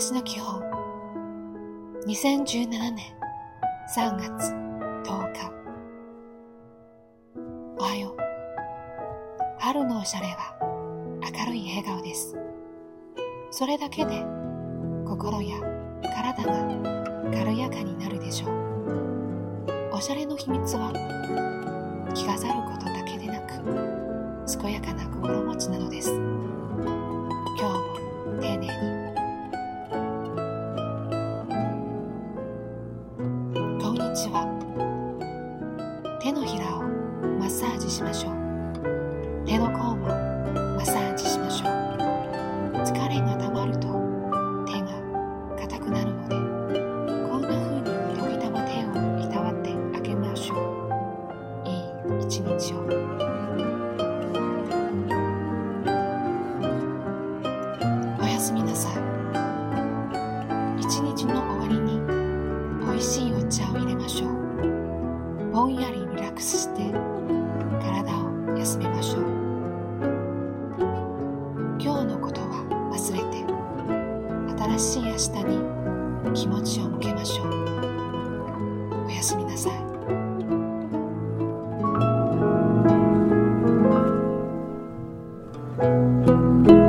日の基本2017年3月10日。おはよう。春のおしゃれは明るい笑顔です。それだけで心や体が軽やかになるでしょう。おしゃれの秘密は着飾ることだけでなく健やかな心持ちなのです。ちは。手のひらをマッサージしましょう。手の甲もマッサージしましょう。疲れがたまると手が硬くなるのでこんな風に時たま手をいたわってあげましょう。いい一日を。おやすみなさい。一日の終わりに美味しいお茶をぼんやりリラックスして体を休めましょう。今日のことは忘れて新しい明日に気持ちを向けましょう。おやすみなさい「